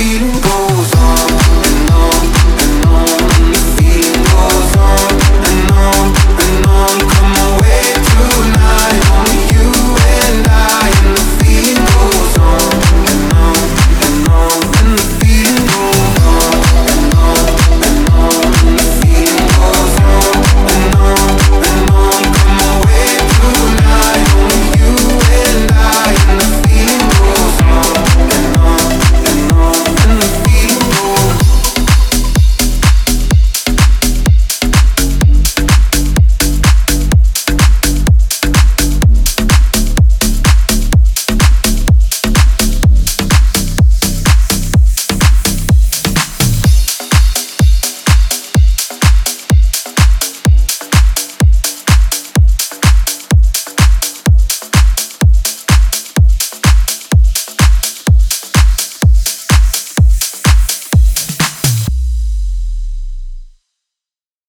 feeling